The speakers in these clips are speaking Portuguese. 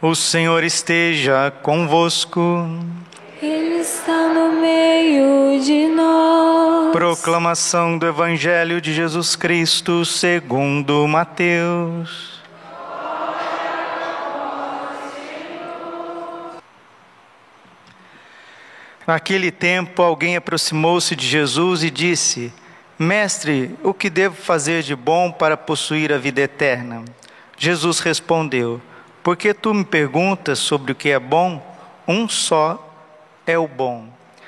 O Senhor esteja convosco. Ele está no meio de nós. Proclamação do Evangelho de Jesus Cristo segundo Mateus. Naquele tempo, alguém aproximou-se de Jesus e disse: Mestre, o que devo fazer de bom para possuir a vida eterna? Jesus respondeu: Por que tu me perguntas sobre o que é bom? Um só é o bom.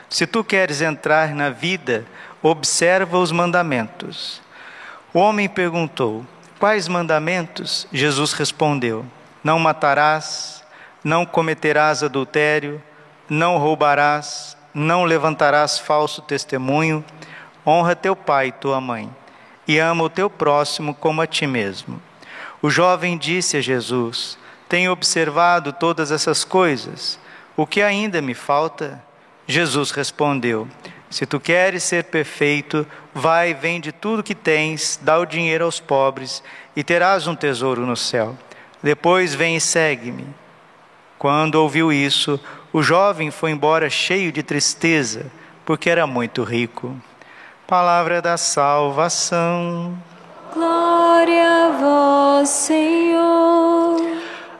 Se tu queres entrar na vida, observa os mandamentos. O homem perguntou: Quais mandamentos? Jesus respondeu: Não matarás, não cometerás adultério, não roubarás, não levantarás falso testemunho, honra teu pai e tua mãe, e ama o teu próximo como a ti mesmo. O jovem disse a Jesus: Tenho observado todas essas coisas, o que ainda me falta? Jesus respondeu: Se tu queres ser perfeito, vai, vende tudo que tens, dá o dinheiro aos pobres, e terás um tesouro no céu. Depois vem e segue-me. Quando ouviu isso, o jovem foi embora cheio de tristeza, porque era muito rico. Palavra da salvação. Glória a vós, Senhor.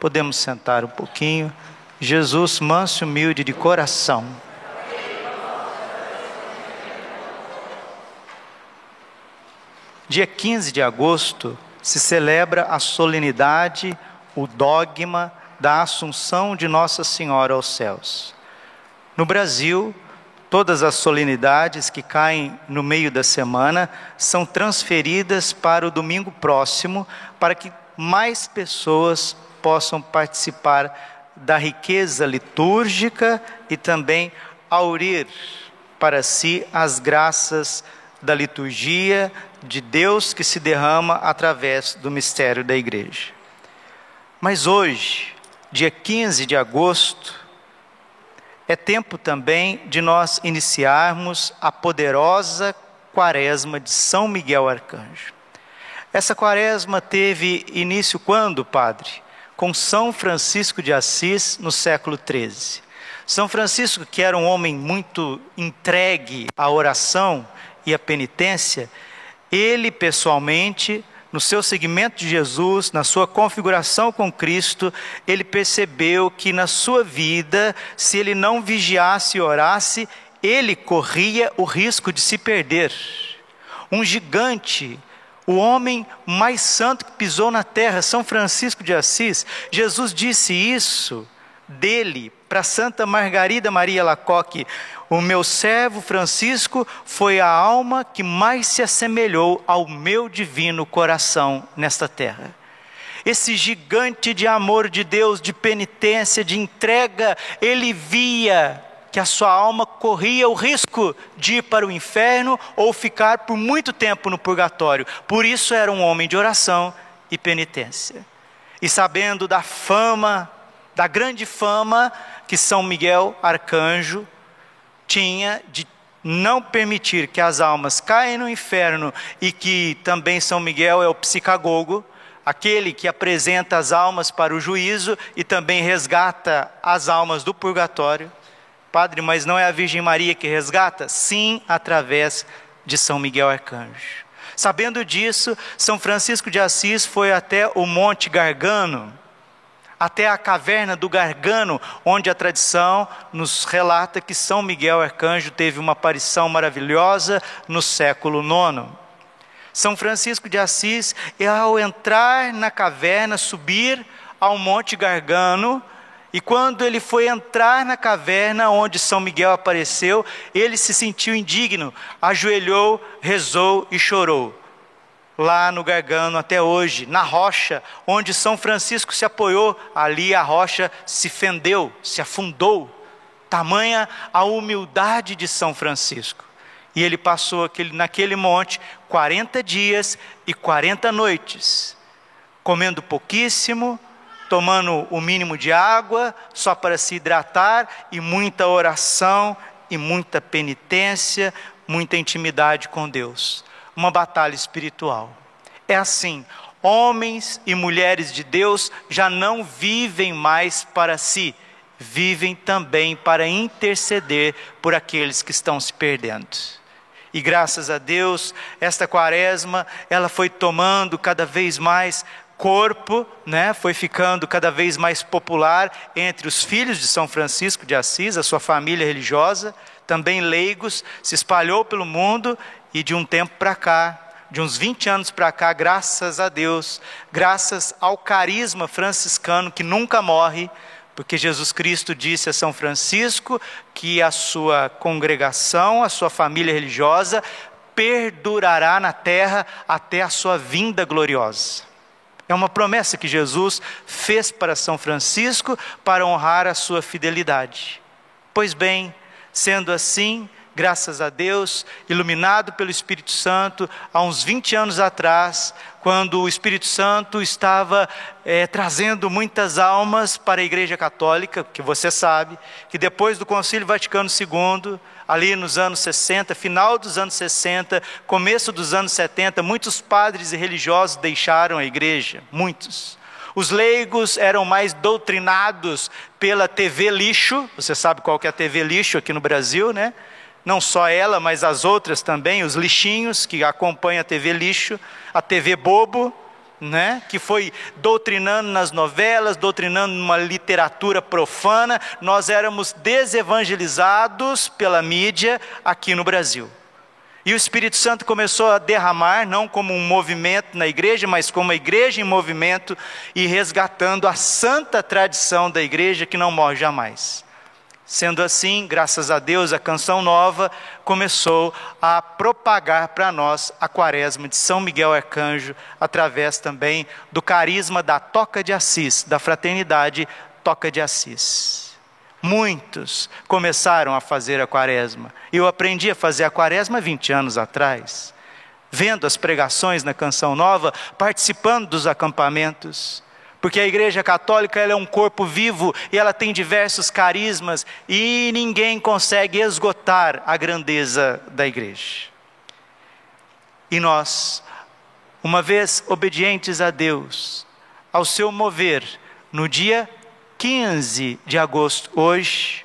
Podemos sentar um pouquinho. Jesus, manso e humilde de coração. Dia 15 de agosto se celebra a solenidade, o dogma da Assunção de Nossa Senhora aos céus. No Brasil, todas as solenidades que caem no meio da semana são transferidas para o domingo próximo, para que mais pessoas possam participar da riqueza litúrgica e também aurir para si as graças da liturgia de Deus que se derrama através do mistério da igreja. Mas hoje, dia 15 de agosto, é tempo também de nós iniciarmos a poderosa quaresma de São Miguel Arcanjo. Essa quaresma teve início quando, padre? Com São Francisco de Assis, no século XIII. São Francisco, que era um homem muito entregue à oração e à penitência, ele pessoalmente no seu seguimento de Jesus, na sua configuração com Cristo, ele percebeu que na sua vida, se ele não vigiasse e orasse, ele corria o risco de se perder. Um gigante, o homem mais santo que pisou na terra, São Francisco de Assis, Jesus disse isso dele para Santa Margarida Maria Lacoque, o meu servo Francisco foi a alma que mais se assemelhou ao meu divino coração nesta terra. Esse gigante de amor de Deus, de penitência, de entrega, ele via que a sua alma corria o risco de ir para o inferno ou ficar por muito tempo no purgatório. Por isso era um homem de oração e penitência. E sabendo da fama, da grande fama que São Miguel Arcanjo tinha de não permitir que as almas caem no inferno e que também São Miguel é o psicagogo, aquele que apresenta as almas para o juízo e também resgata as almas do purgatório. Padre, mas não é a Virgem Maria que resgata? Sim, através de São Miguel Arcanjo. Sabendo disso, São Francisco de Assis foi até o Monte Gargano, até a caverna do Gargano, onde a tradição nos relata que São Miguel Arcanjo teve uma aparição maravilhosa no século IX. São Francisco de Assis, ao entrar na caverna, subir ao Monte Gargano, e quando ele foi entrar na caverna onde São Miguel apareceu, ele se sentiu indigno, ajoelhou, rezou e chorou. lá no Gargano até hoje, na rocha onde São Francisco se apoiou, ali a rocha se fendeu, se afundou. Tamanha a humildade de São Francisco. E ele passou aquele, naquele monte 40 dias e 40 noites, comendo pouquíssimo, tomando o mínimo de água, só para se hidratar, e muita oração, e muita penitência, muita intimidade com Deus. Uma batalha espiritual. É assim, homens e mulheres de Deus já não vivem mais para si, vivem também para interceder por aqueles que estão se perdendo. E graças a Deus, esta quaresma, ela foi tomando cada vez mais corpo, né, foi ficando cada vez mais popular entre os filhos de São Francisco de Assis, a sua família religiosa, também leigos, se espalhou pelo mundo e de um tempo para cá, de uns 20 anos para cá, graças a Deus, graças ao carisma franciscano que nunca morre, porque Jesus Cristo disse a São Francisco que a sua congregação, a sua família religiosa, perdurará na terra até a sua vinda gloriosa. É uma promessa que Jesus fez para São Francisco para honrar a sua fidelidade. Pois bem, sendo assim, graças a Deus, iluminado pelo Espírito Santo, há uns 20 anos atrás, quando o Espírito Santo estava é, trazendo muitas almas para a Igreja Católica, que você sabe, que depois do Concílio Vaticano II, ali nos anos 60, final dos anos 60, começo dos anos 70, muitos padres e religiosos deixaram a igreja, muitos. Os leigos eram mais doutrinados pela TV lixo, você sabe qual que é a TV lixo aqui no Brasil, né? Não só ela, mas as outras também, os lixinhos que acompanham a TV lixo, a TV bobo, né, que foi doutrinando nas novelas, doutrinando numa literatura profana, nós éramos desevangelizados pela mídia aqui no Brasil. E o Espírito Santo começou a derramar, não como um movimento na igreja, mas como a igreja em movimento e resgatando a santa tradição da igreja que não morre jamais. Sendo assim, graças a Deus, a canção nova começou a propagar para nós a quaresma de São Miguel Arcanjo, através também do carisma da Toca de Assis, da fraternidade Toca de Assis. Muitos começaram a fazer a quaresma. Eu aprendi a fazer a quaresma 20 anos atrás, vendo as pregações na canção nova, participando dos acampamentos porque a Igreja Católica é um corpo vivo e ela tem diversos carismas e ninguém consegue esgotar a grandeza da Igreja. E nós, uma vez obedientes a Deus, ao seu mover, no dia 15 de agosto, hoje,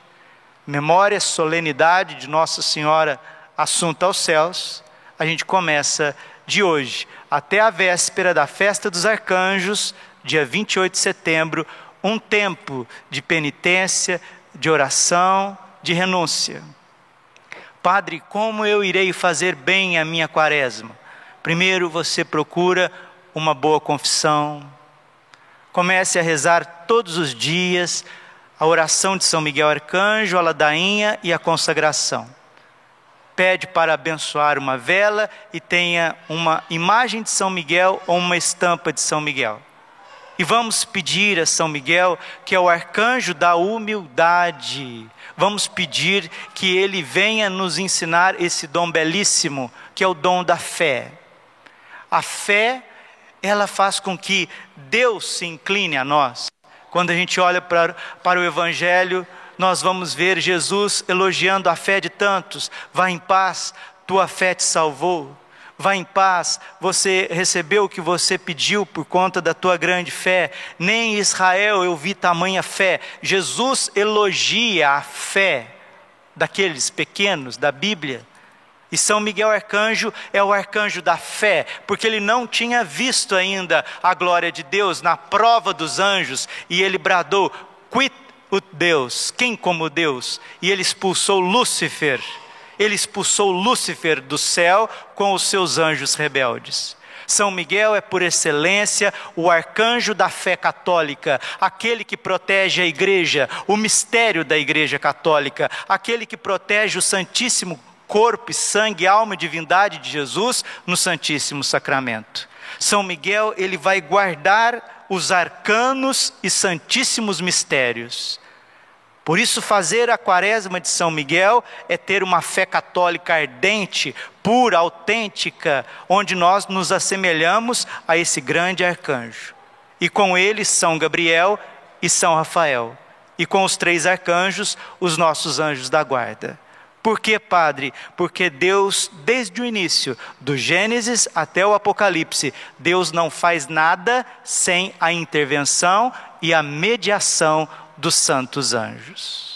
memória, solenidade de Nossa Senhora Assunta aos Céus, a gente começa de hoje até a véspera da festa dos arcanjos, dia 28 de setembro, um tempo de penitência, de oração, de renúncia. Padre, como eu irei fazer bem a minha quaresma? Primeiro você procura uma boa confissão. Comece a rezar todos os dias a oração de São Miguel Arcanjo, a ladainha e a consagração. Pede para abençoar uma vela e tenha uma imagem de São Miguel ou uma estampa de São Miguel. E vamos pedir a São Miguel, que é o arcanjo da humildade, vamos pedir que ele venha nos ensinar esse dom belíssimo, que é o dom da fé. A fé, ela faz com que Deus se incline a nós. Quando a gente olha para, para o Evangelho, nós vamos ver Jesus elogiando a fé de tantos: vá em paz, tua fé te salvou. Vá em paz, você recebeu o que você pediu por conta da tua grande fé. Nem em Israel eu vi tamanha fé. Jesus elogia a fé daqueles pequenos da Bíblia. E São Miguel Arcanjo é o arcanjo da fé, porque ele não tinha visto ainda a glória de Deus na prova dos anjos, e ele bradou: Quit o Deus, quem como Deus? E ele expulsou Lúcifer ele expulsou Lúcifer do céu com os seus anjos rebeldes. São Miguel é, por excelência, o arcanjo da fé católica, aquele que protege a igreja, o mistério da igreja católica, aquele que protege o Santíssimo corpo, sangue, alma e divindade de Jesus no Santíssimo Sacramento. São Miguel, ele vai guardar os arcanos e santíssimos mistérios. Por isso, fazer a quaresma de São Miguel é ter uma fé católica ardente, pura, autêntica, onde nós nos assemelhamos a esse grande arcanjo. E com ele, São Gabriel e São Rafael. E com os três arcanjos, os nossos anjos da guarda. Por que, Padre? Porque Deus, desde o início, do Gênesis até o Apocalipse, Deus não faz nada sem a intervenção e a mediação dos santos anjos.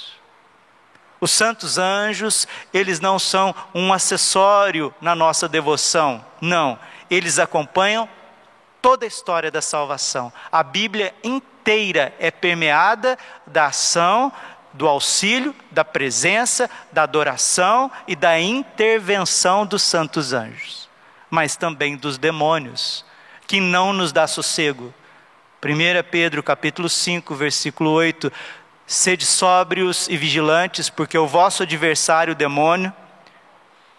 Os santos anjos, eles não são um acessório na nossa devoção, não, eles acompanham toda a história da salvação. A Bíblia inteira é permeada da ação, do auxílio, da presença, da adoração e da intervenção dos santos anjos, mas também dos demônios, que não nos dá sossego, 1 Pedro capítulo 5, versículo 8: Sede sóbrios e vigilantes, porque o vosso adversário, o demônio,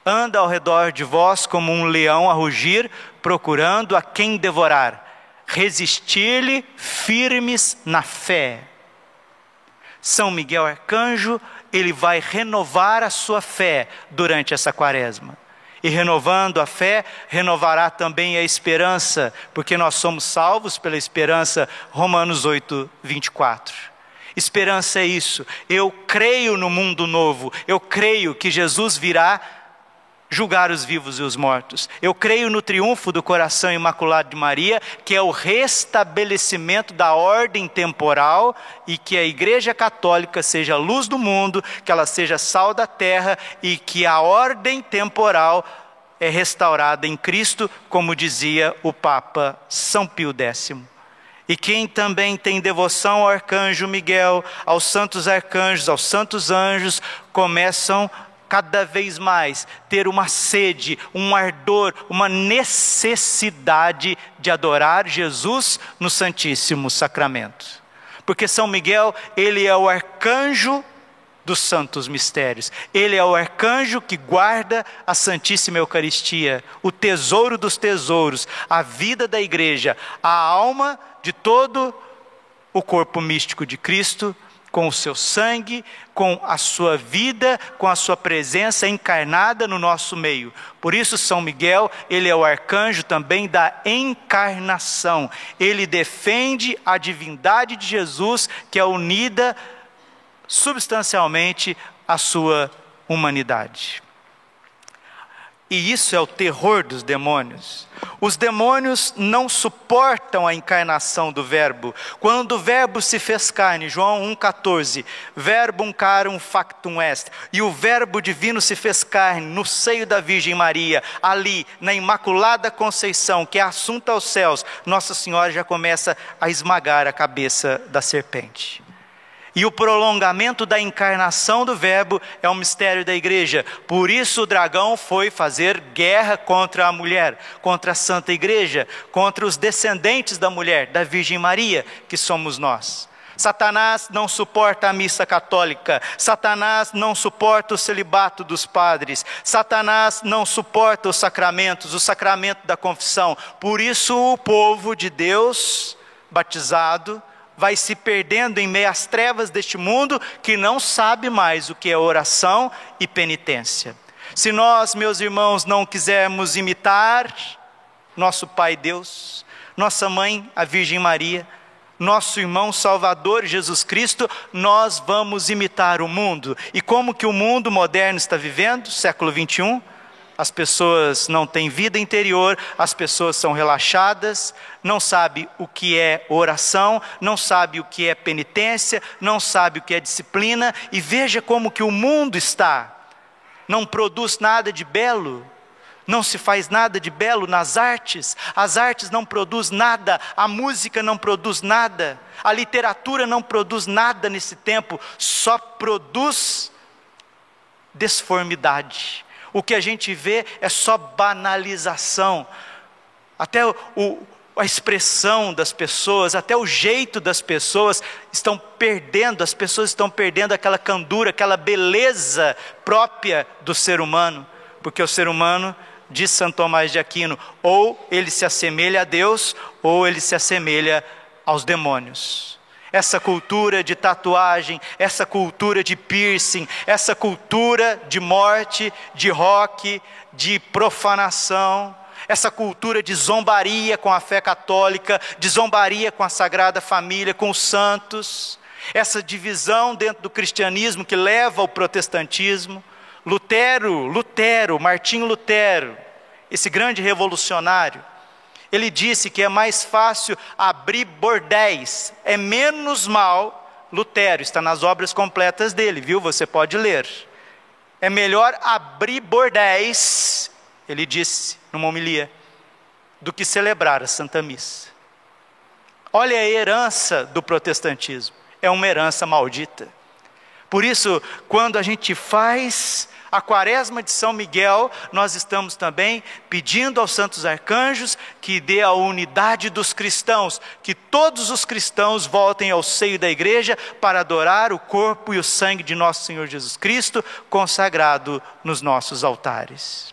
anda ao redor de vós como um leão a rugir, procurando a quem devorar. Resistir-lhe firmes na fé. São Miguel Arcanjo, ele vai renovar a sua fé durante essa quaresma. E renovando a fé, renovará também a esperança, porque nós somos salvos pela esperança, Romanos 8, 24. Esperança é isso, eu creio no mundo novo, eu creio que Jesus virá julgar os vivos e os mortos. Eu creio no triunfo do coração imaculado de Maria, que é o restabelecimento da ordem temporal e que a Igreja Católica seja a luz do mundo, que ela seja sal da terra e que a ordem temporal é restaurada em Cristo, como dizia o Papa São Pio X. E quem também tem devoção ao arcanjo Miguel, aos santos arcanjos, aos santos anjos, começam cada vez mais ter uma sede, um ardor, uma necessidade de adorar Jesus no Santíssimo Sacramento. Porque São Miguel, ele é o arcanjo dos santos mistérios. Ele é o arcanjo que guarda a Santíssima Eucaristia, o tesouro dos tesouros, a vida da igreja, a alma de todo o corpo místico de Cristo com o seu sangue, com a sua vida, com a sua presença encarnada no nosso meio. Por isso, São Miguel, ele é o arcanjo também da encarnação. Ele defende a divindade de Jesus, que é unida substancialmente à sua humanidade. E isso é o terror dos demônios. Os demônios não suportam a encarnação do Verbo. Quando o Verbo se fez carne, João 1,14, verbum carum factum est, e o Verbo divino se fez carne no seio da Virgem Maria, ali, na Imaculada Conceição, que é assunto aos céus, Nossa Senhora já começa a esmagar a cabeça da serpente. E o prolongamento da encarnação do Verbo é um mistério da igreja. Por isso o dragão foi fazer guerra contra a mulher, contra a Santa Igreja, contra os descendentes da mulher, da Virgem Maria, que somos nós. Satanás não suporta a missa católica, Satanás não suporta o celibato dos padres, Satanás não suporta os sacramentos, o sacramento da confissão. Por isso, o povo de Deus, batizado, vai se perdendo em meio às trevas deste mundo que não sabe mais o que é oração e penitência. Se nós, meus irmãos, não quisermos imitar nosso Pai Deus, nossa mãe, a Virgem Maria, nosso irmão Salvador Jesus Cristo, nós vamos imitar o mundo. E como que o mundo moderno está vivendo, século 21? As pessoas não têm vida interior, as pessoas são relaxadas, não sabe o que é oração, não sabe o que é penitência, não sabe o que é disciplina, e veja como que o mundo está. Não produz nada de belo, não se faz nada de belo nas artes, as artes não produzem nada, a música não produz nada, a literatura não produz nada nesse tempo, só produz desformidade o que a gente vê é só banalização. Até o, a expressão das pessoas, até o jeito das pessoas estão perdendo, as pessoas estão perdendo aquela candura, aquela beleza própria do ser humano, porque o ser humano diz Santo Tomás de Aquino, ou ele se assemelha a Deus, ou ele se assemelha aos demônios. Essa cultura de tatuagem, essa cultura de piercing, essa cultura de morte, de rock, de profanação, essa cultura de zombaria com a fé católica, de zombaria com a Sagrada Família, com os santos, essa divisão dentro do cristianismo que leva ao protestantismo. Lutero, Lutero, Martinho Lutero, esse grande revolucionário, ele disse que é mais fácil abrir bordéis, é menos mal. Lutero está nas obras completas dele, viu? Você pode ler. É melhor abrir bordéis, ele disse numa homilia, do que celebrar a Santa Missa. Olha a herança do protestantismo, é uma herança maldita. Por isso, quando a gente faz a quaresma de São Miguel, nós estamos também pedindo aos santos arcanjos que dê a unidade dos cristãos, que todos os cristãos voltem ao seio da igreja para adorar o corpo e o sangue de nosso Senhor Jesus Cristo, consagrado nos nossos altares.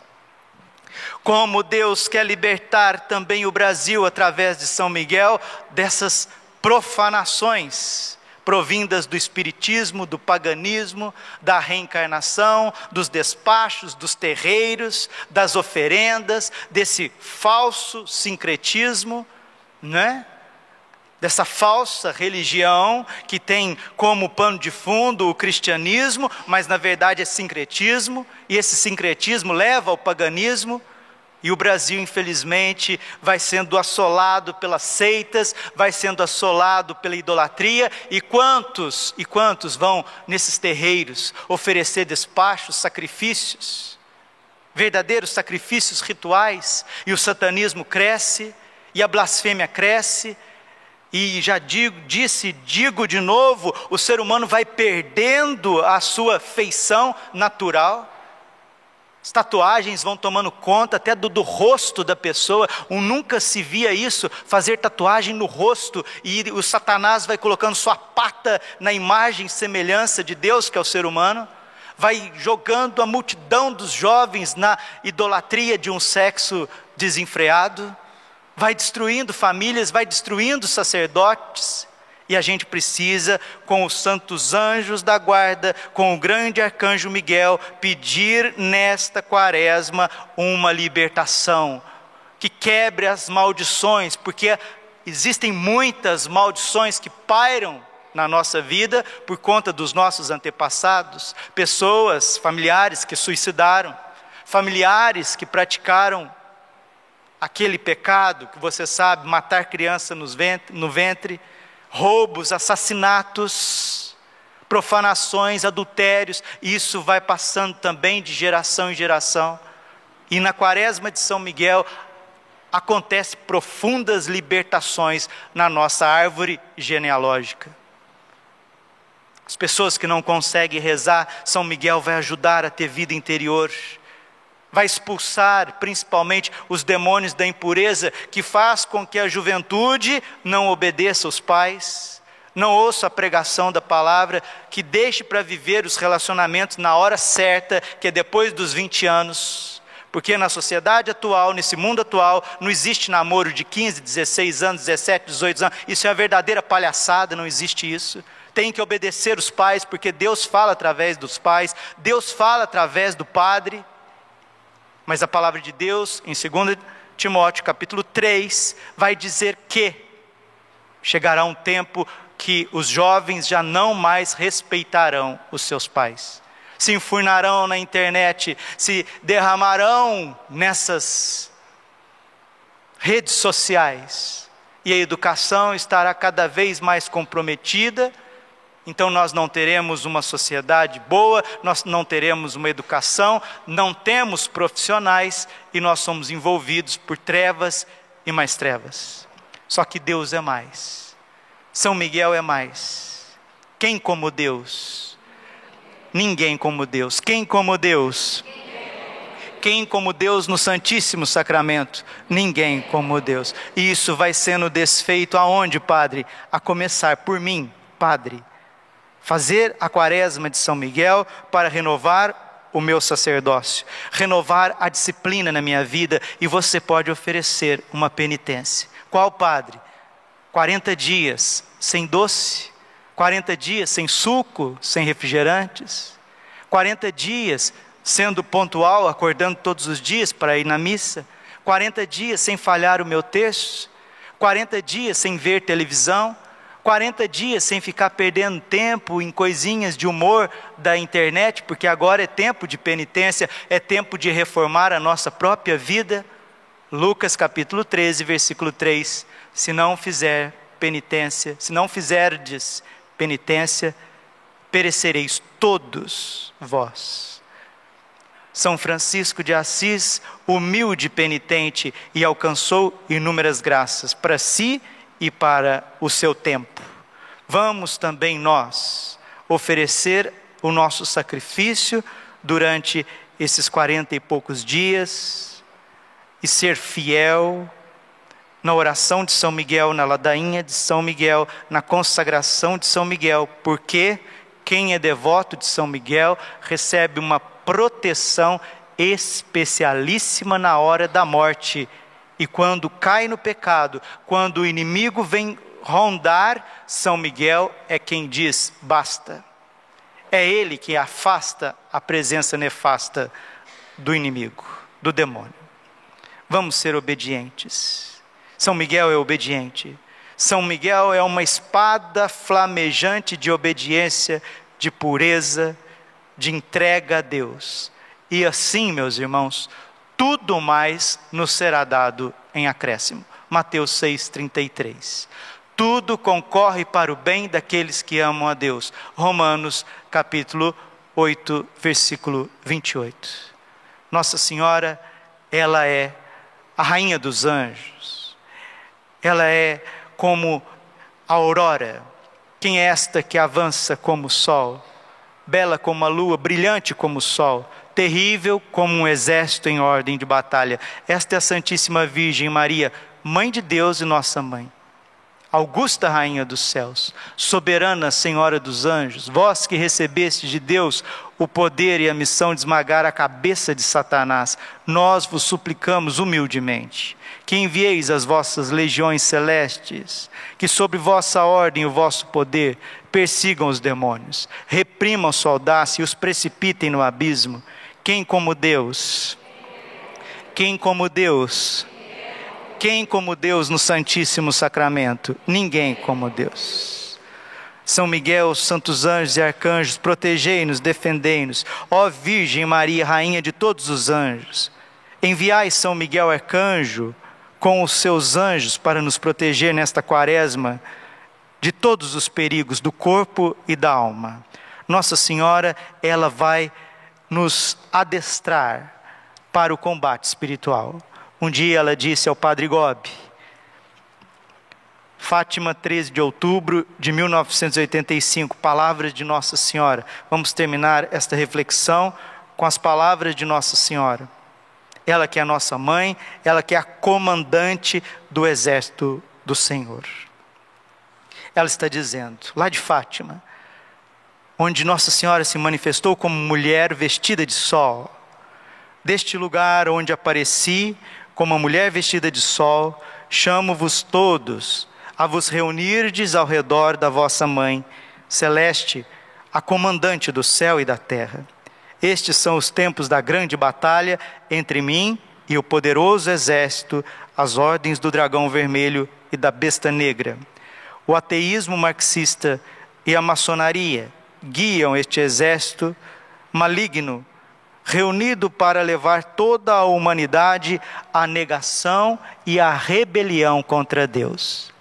Como Deus quer libertar também o Brasil através de São Miguel dessas profanações provindas do espiritismo, do paganismo, da reencarnação, dos despachos, dos terreiros, das oferendas, desse falso sincretismo, né? Dessa falsa religião que tem como pano de fundo o cristianismo, mas na verdade é sincretismo, e esse sincretismo leva ao paganismo e o Brasil, infelizmente, vai sendo assolado pelas seitas, vai sendo assolado pela idolatria, e quantos e quantos vão nesses terreiros oferecer despachos, sacrifícios, verdadeiros sacrifícios rituais, e o satanismo cresce, e a blasfêmia cresce, e já digo, disse, digo de novo, o ser humano vai perdendo a sua feição natural. As tatuagens vão tomando conta até do, do, rosto da pessoa. Um nunca se via isso, fazer tatuagem no rosto, e o Satanás vai colocando sua pata na imagem e semelhança de Deus, que é o ser humano, vai jogando a multidão dos jovens na idolatria de um sexo desenfreado, vai destruindo famílias, vai destruindo sacerdotes. E a gente precisa, com os santos anjos da guarda, com o grande arcanjo Miguel, pedir nesta quaresma uma libertação, que quebre as maldições, porque existem muitas maldições que pairam na nossa vida por conta dos nossos antepassados, pessoas, familiares que suicidaram, familiares que praticaram aquele pecado que você sabe, matar criança no ventre roubos, assassinatos, profanações, adultérios, isso vai passando também de geração em geração. E na quaresma de São Miguel acontece profundas libertações na nossa árvore genealógica. As pessoas que não conseguem rezar, São Miguel vai ajudar a ter vida interior vai expulsar principalmente os demônios da impureza que faz com que a juventude não obedeça aos pais, não ouça a pregação da palavra, que deixe para viver os relacionamentos na hora certa, que é depois dos 20 anos. Porque na sociedade atual, nesse mundo atual, não existe namoro de 15, 16 anos, 17, 18 anos. Isso é uma verdadeira palhaçada, não existe isso tem que obedecer os pais, porque Deus fala através dos pais, Deus fala através do padre. Mas a palavra de Deus, em 2 Timóteo capítulo 3, vai dizer que chegará um tempo que os jovens já não mais respeitarão os seus pais. Se enfurnarão na internet, se derramarão nessas redes sociais. E a educação estará cada vez mais comprometida então nós não teremos uma sociedade boa, nós não teremos uma educação, não temos profissionais e nós somos envolvidos por trevas e mais trevas. Só que Deus é mais. São Miguel é mais. Quem como Deus? Ninguém como Deus. Quem como Deus? Quem como Deus no Santíssimo Sacramento? Ninguém como Deus. E isso vai sendo desfeito aonde, Padre? A começar por mim, Padre fazer a quaresma de São Miguel para renovar o meu sacerdócio, renovar a disciplina na minha vida e você pode oferecer uma penitência. Qual padre? 40 dias sem doce, 40 dias sem suco, sem refrigerantes, 40 dias sendo pontual, acordando todos os dias para ir na missa, 40 dias sem falhar o meu texto, 40 dias sem ver televisão, 40 dias sem ficar perdendo tempo em coisinhas de humor da internet, porque agora é tempo de penitência, é tempo de reformar a nossa própria vida. Lucas capítulo 13, versículo 3: Se não fizer penitência, se não fizerdes penitência, perecereis todos vós. São Francisco de Assis, humilde penitente, e alcançou inúmeras graças para si e para o seu tempo. Vamos também nós oferecer o nosso sacrifício durante esses quarenta e poucos dias e ser fiel na oração de São Miguel, na ladainha de São Miguel, na consagração de São Miguel, porque quem é devoto de São Miguel recebe uma proteção especialíssima na hora da morte. E quando cai no pecado, quando o inimigo vem rondar, São Miguel é quem diz: basta. É ele que afasta a presença nefasta do inimigo, do demônio. Vamos ser obedientes. São Miguel é obediente. São Miguel é uma espada flamejante de obediência, de pureza, de entrega a Deus. E assim, meus irmãos, tudo mais nos será dado em acréscimo. Mateus 6,33. Tudo concorre para o bem daqueles que amam a Deus. Romanos capítulo 8, versículo 28. Nossa Senhora, ela é a rainha dos anjos ela é como a aurora. Quem é esta que avança como o sol? Bela como a lua, brilhante como o sol, terrível como um exército em ordem de batalha. Esta é a Santíssima Virgem Maria, Mãe de Deus e nossa mãe. Augusta Rainha dos céus, soberana Senhora dos anjos, vós que recebeste de Deus o poder e a missão de esmagar a cabeça de Satanás, nós vos suplicamos humildemente que envieis as vossas legiões celestes, que sobre vossa ordem e o vosso poder persigam os demônios, reprimam sua audácia e os precipitem no abismo. Quem como Deus? Quem como Deus? Quem como Deus no Santíssimo Sacramento? Ninguém como Deus. São Miguel, santos anjos e arcanjos, protegei-nos, defendei-nos. Ó Virgem Maria, Rainha de todos os anjos, enviai São Miguel arcanjo com os seus anjos para nos proteger nesta quaresma de todos os perigos do corpo e da alma. Nossa Senhora, ela vai nos adestrar para o combate espiritual. Um dia ela disse ao Padre Gobi, Fátima, 13 de outubro de 1985, palavras de Nossa Senhora. Vamos terminar esta reflexão com as palavras de Nossa Senhora. Ela que é a nossa mãe, ela que é a comandante do exército do Senhor. Ela está dizendo, lá de Fátima, onde Nossa Senhora se manifestou como mulher vestida de sol, deste lugar onde apareci, como uma mulher vestida de sol, chamo-vos todos a vos reunirdes ao redor da vossa mãe, celeste, a comandante do céu e da terra. Estes são os tempos da grande batalha entre mim e o poderoso exército, as ordens do dragão vermelho e da besta negra. O ateísmo marxista e a maçonaria guiam este exército maligno reunido para levar toda a humanidade à negação e à rebelião contra Deus.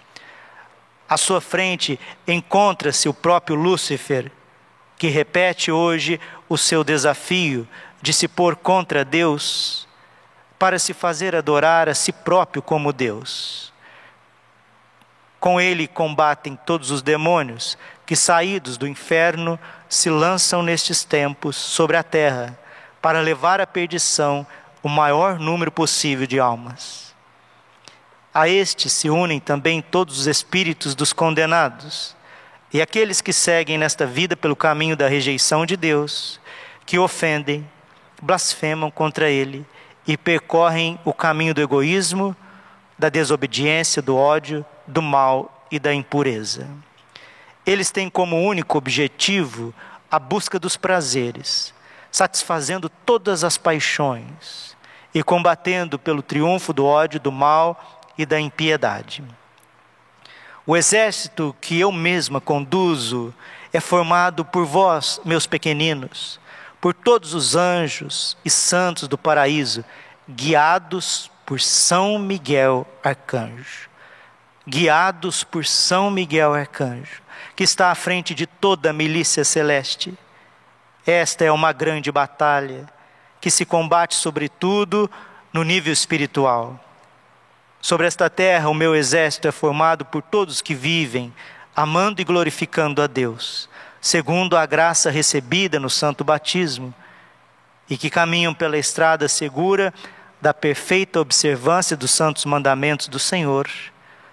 À sua frente encontra-se o próprio Lúcifer, que repete hoje o seu desafio de se pôr contra Deus para se fazer adorar a si próprio como Deus. Com ele combatem todos os demônios que, saídos do inferno, se lançam nestes tempos sobre a terra para levar à perdição o maior número possível de almas. A estes se unem também todos os espíritos dos condenados e aqueles que seguem nesta vida pelo caminho da rejeição de Deus, que ofendem, blasfemam contra ele e percorrem o caminho do egoísmo, da desobediência, do ódio, do mal e da impureza. Eles têm como único objetivo a busca dos prazeres, satisfazendo todas as paixões e combatendo pelo triunfo do ódio, do mal e da impiedade. O exército que eu mesma conduzo é formado por vós, meus pequeninos, por todos os anjos e santos do paraíso, guiados por São Miguel Arcanjo. Guiados por São Miguel Arcanjo, que está à frente de toda a milícia celeste. Esta é uma grande batalha que se combate, sobretudo, no nível espiritual. Sobre esta terra, o meu exército é formado por todos que vivem, amando e glorificando a Deus, segundo a graça recebida no santo batismo, e que caminham pela estrada segura da perfeita observância dos santos mandamentos do Senhor.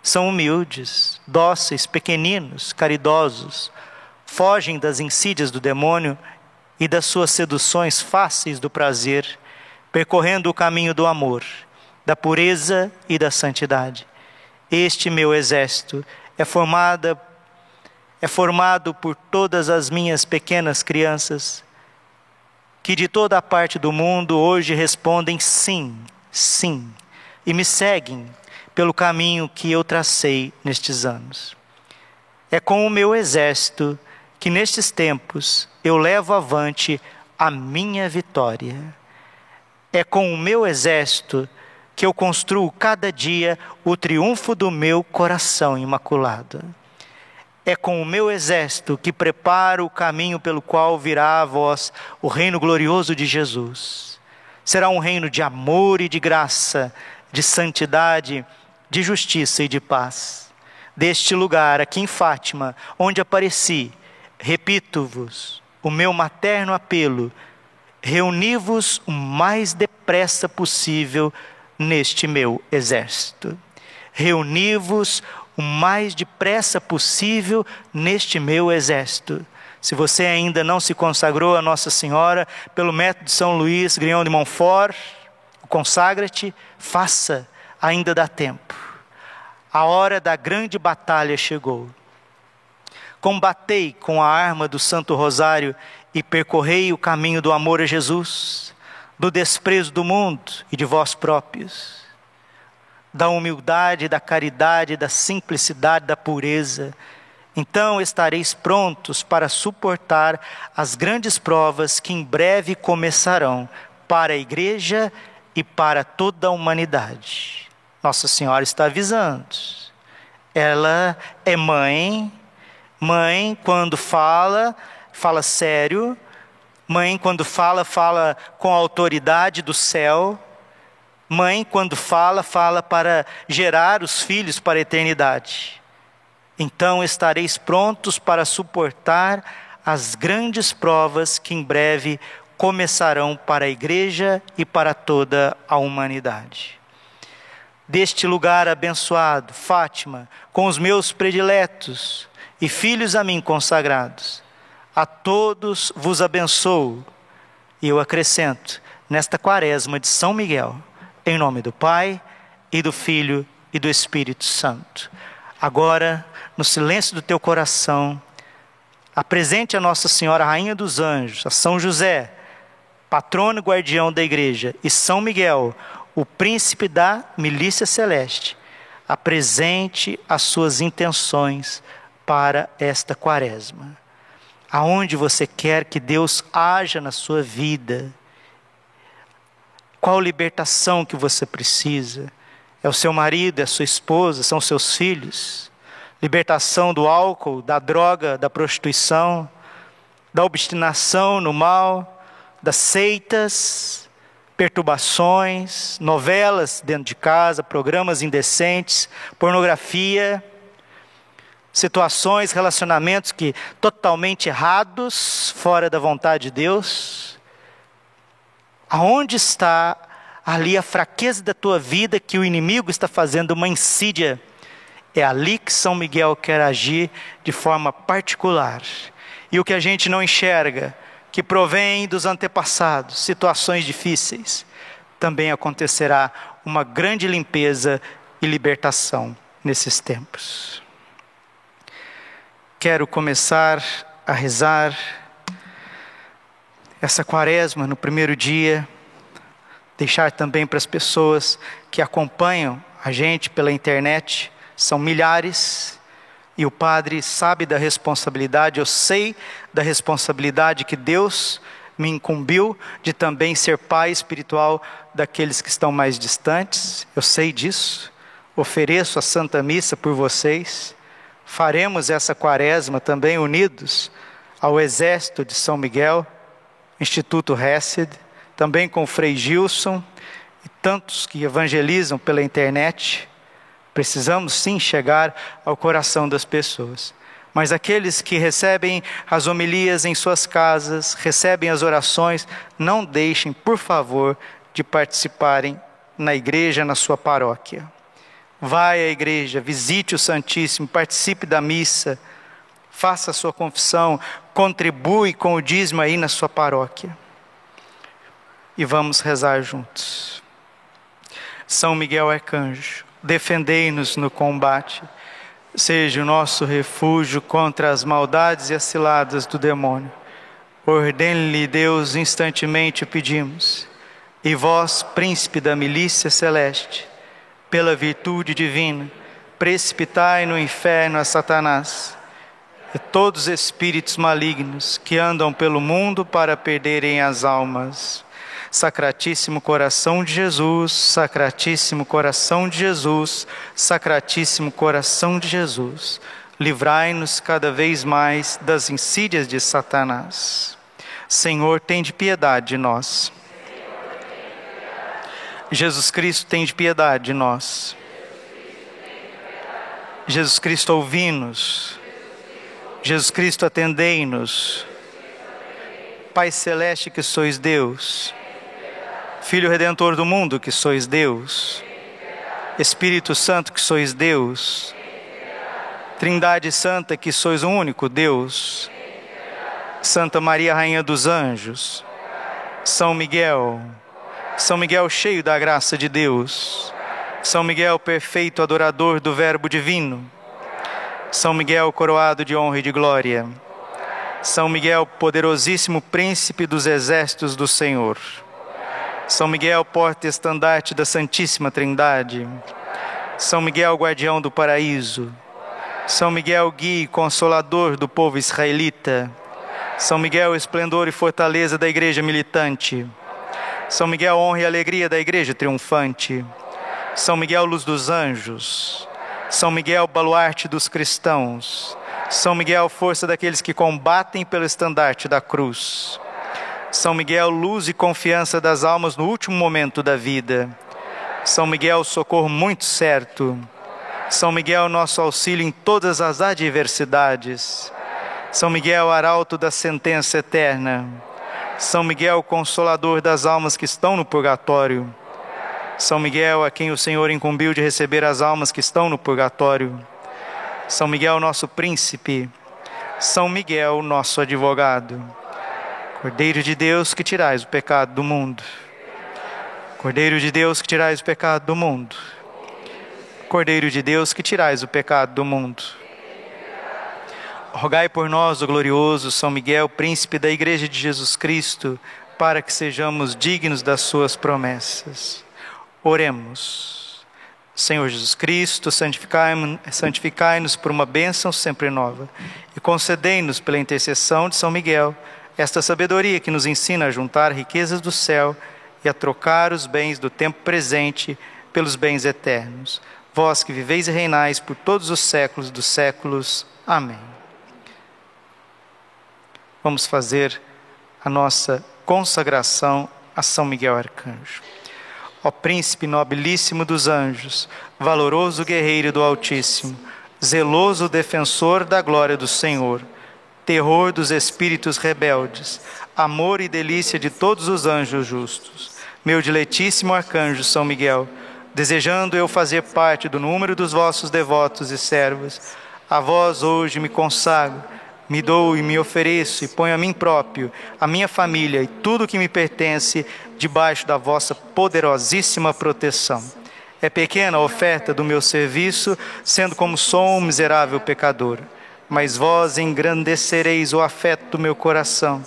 São humildes, dóceis, pequeninos, caridosos, fogem das insídias do demônio e das suas seduções fáceis do prazer, percorrendo o caminho do amor, da pureza e da santidade. Este meu exército é formada é formado por todas as minhas pequenas crianças que de toda a parte do mundo hoje respondem sim, sim, e me seguem pelo caminho que eu tracei nestes anos. É com o meu exército que nestes tempos eu levo avante a minha vitória. É com o meu exército que eu construo cada dia o triunfo do meu coração imaculado. É com o meu exército que preparo o caminho pelo qual virá a vós o reino glorioso de Jesus. Será um reino de amor e de graça, de santidade, de justiça e de paz. Deste lugar, aqui em Fátima, onde apareci, repito-vos o meu materno apelo: reuni-vos o mais depressa possível neste meu exército. Reuni-vos o mais depressa possível neste meu exército. Se você ainda não se consagrou a Nossa Senhora pelo método de São Luís Grião de Montfort, consagra-te, faça, ainda dá tempo. A hora da grande batalha chegou. Combatei com a arma do Santo Rosário e percorrei o caminho do amor a Jesus, do desprezo do mundo e de vós próprios da humildade, da caridade, da simplicidade, da pureza. Então estareis prontos para suportar as grandes provas que em breve começarão para a igreja e para toda a humanidade. Nossa Senhora está avisando. Ela é mãe, mãe quando fala, fala sério, mãe quando fala, fala com a autoridade do céu Mãe, quando fala, fala para gerar os filhos para a eternidade. Então estareis prontos para suportar as grandes provas que em breve começarão para a igreja e para toda a humanidade. Deste lugar abençoado, Fátima, com os meus prediletos e filhos a mim consagrados, a todos vos abençoo e eu acrescento nesta quaresma de São Miguel em nome do Pai, e do Filho e do Espírito Santo. Agora, no silêncio do teu coração, apresente a Nossa Senhora, Rainha dos Anjos, a São José, patrono e guardião da igreja, e São Miguel, o príncipe da milícia celeste, apresente as suas intenções para esta quaresma. Aonde você quer que Deus haja na sua vida, qual libertação que você precisa? É o seu marido, é a sua esposa, são seus filhos? Libertação do álcool, da droga, da prostituição, da obstinação no mal, das seitas, perturbações, novelas dentro de casa, programas indecentes, pornografia, situações, relacionamentos que totalmente errados, fora da vontade de Deus. Aonde está ali a fraqueza da tua vida que o inimigo está fazendo uma insídia? É ali que São Miguel quer agir de forma particular. E o que a gente não enxerga, que provém dos antepassados, situações difíceis, também acontecerá uma grande limpeza e libertação nesses tempos. Quero começar a rezar essa quaresma no primeiro dia, deixar também para as pessoas que acompanham a gente pela internet, são milhares, e o Padre sabe da responsabilidade, eu sei da responsabilidade que Deus me incumbiu de também ser pai espiritual daqueles que estão mais distantes, eu sei disso, ofereço a Santa Missa por vocês, faremos essa quaresma também unidos ao Exército de São Miguel, Instituto Hesed, também com o Frei Gilson e tantos que evangelizam pela internet. Precisamos sim chegar ao coração das pessoas. Mas aqueles que recebem as homilias em suas casas, recebem as orações, não deixem, por favor, de participarem na igreja, na sua paróquia. Vai à igreja, visite o Santíssimo, participe da missa, faça a sua confissão, contribui com o dízimo aí na sua paróquia. E vamos rezar juntos. São Miguel Arcanjo, defendei-nos no combate seja o nosso refúgio contra as maldades e as ciladas do demônio. Ordene-lhe Deus, instantemente o pedimos. E vós, príncipe da milícia celeste, pela virtude divina, precipitai no inferno a Satanás e todos os espíritos malignos que andam pelo mundo para perderem as almas. Sacratíssimo coração de Jesus, Sacratíssimo coração de Jesus, Sacratíssimo coração de Jesus, livrai-nos cada vez mais das insídias de Satanás. Senhor, tem de piedade de nós. Jesus Cristo, tem de piedade de nós. Jesus Cristo, ouvi-nos. Jesus Cristo, atendei-nos. Pai Celeste, que sois Deus Filho Redentor do mundo, que sois Deus. Espírito Santo, que sois Deus. Trindade Santa, que sois o único Deus. Santa Maria, Rainha dos Anjos. São Miguel. São Miguel, cheio da graça de Deus. São Miguel, perfeito adorador do Verbo divino. São Miguel, coroado de honra e de glória. São Miguel, poderosíssimo príncipe dos exércitos do Senhor. São Miguel, porta-estandarte da Santíssima Trindade. São Miguel, guardião do paraíso. São Miguel, guia e consolador do povo israelita. São Miguel, esplendor e fortaleza da igreja militante. São Miguel, honra e alegria da igreja triunfante. São Miguel, luz dos anjos. São Miguel, baluarte dos cristãos. São Miguel, força daqueles que combatem pelo estandarte da cruz. São Miguel, luz e confiança das almas no último momento da vida. São Miguel, socorro muito certo. São Miguel, nosso auxílio em todas as adversidades. São Miguel, arauto da sentença eterna. São Miguel, consolador das almas que estão no purgatório. São Miguel, a quem o Senhor incumbiu de receber as almas que estão no purgatório. São Miguel, nosso príncipe. São Miguel, nosso advogado. Cordeiro de Deus que tirais o pecado do mundo. Cordeiro de Deus que tirais o pecado do mundo. Cordeiro de Deus que tirais o pecado do mundo. Rogai por nós, o glorioso São Miguel, príncipe da Igreja de Jesus Cristo, para que sejamos dignos das suas promessas. Oremos. Senhor Jesus Cristo, santificai-nos santificai por uma bênção sempre nova e concedei-nos pela intercessão de São Miguel esta sabedoria que nos ensina a juntar riquezas do céu e a trocar os bens do tempo presente pelos bens eternos. Vós que viveis e reinais por todos os séculos dos séculos. Amém. Vamos fazer a nossa consagração a São Miguel Arcanjo. Ó príncipe nobilíssimo dos anjos, valoroso guerreiro do Altíssimo, zeloso defensor da glória do Senhor, terror dos espíritos rebeldes, amor e delícia de todos os anjos justos. Meu diletíssimo arcanjo São Miguel, desejando eu fazer parte do número dos vossos devotos e servos, a vós hoje me consagro, Me dou e me ofereço e ponho a mim próprio, a minha família e tudo que me pertence debaixo da vossa poderosíssima proteção. É pequena a oferta do meu serviço, sendo como sou um miserável pecador. Mas vós engrandecereis o afeto do meu coração.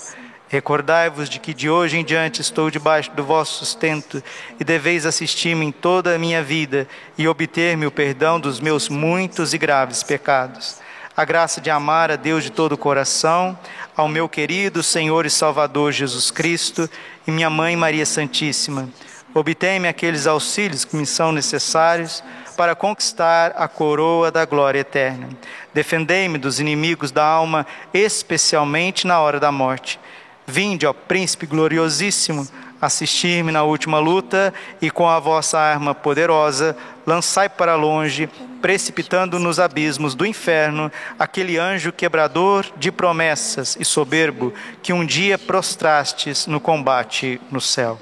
Recordai-vos de que de hoje em diante estou debaixo do vosso sustento e deveis assistir-me em toda a minha vida e obter-me o perdão dos meus muitos e graves pecados a graça de amar a Deus de todo o coração, ao meu querido Senhor e Salvador Jesus Cristo e minha mãe Maria Santíssima. Obtém-me aqueles auxílios que me são necessários para conquistar a coroa da glória eterna. Defendei-me dos inimigos da alma, especialmente na hora da morte. Vinde, ó Príncipe gloriosíssimo, assistir-me na última luta e com a vossa arma poderosa, lançai para longe, precipitando nos abismos do inferno, aquele anjo quebrador de promessas e soberbo que um dia prostrastes no combate no céu.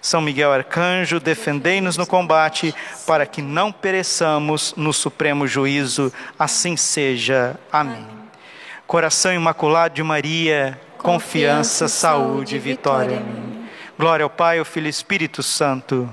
São Miguel Arcanjo, defendei-nos no combate, para que não pereçamos no supremo juízo. Assim seja. Amém. Coração imaculado de Maria, confiança, saúde e vitória. Glória ao Pai, ao Filho e Espírito Santo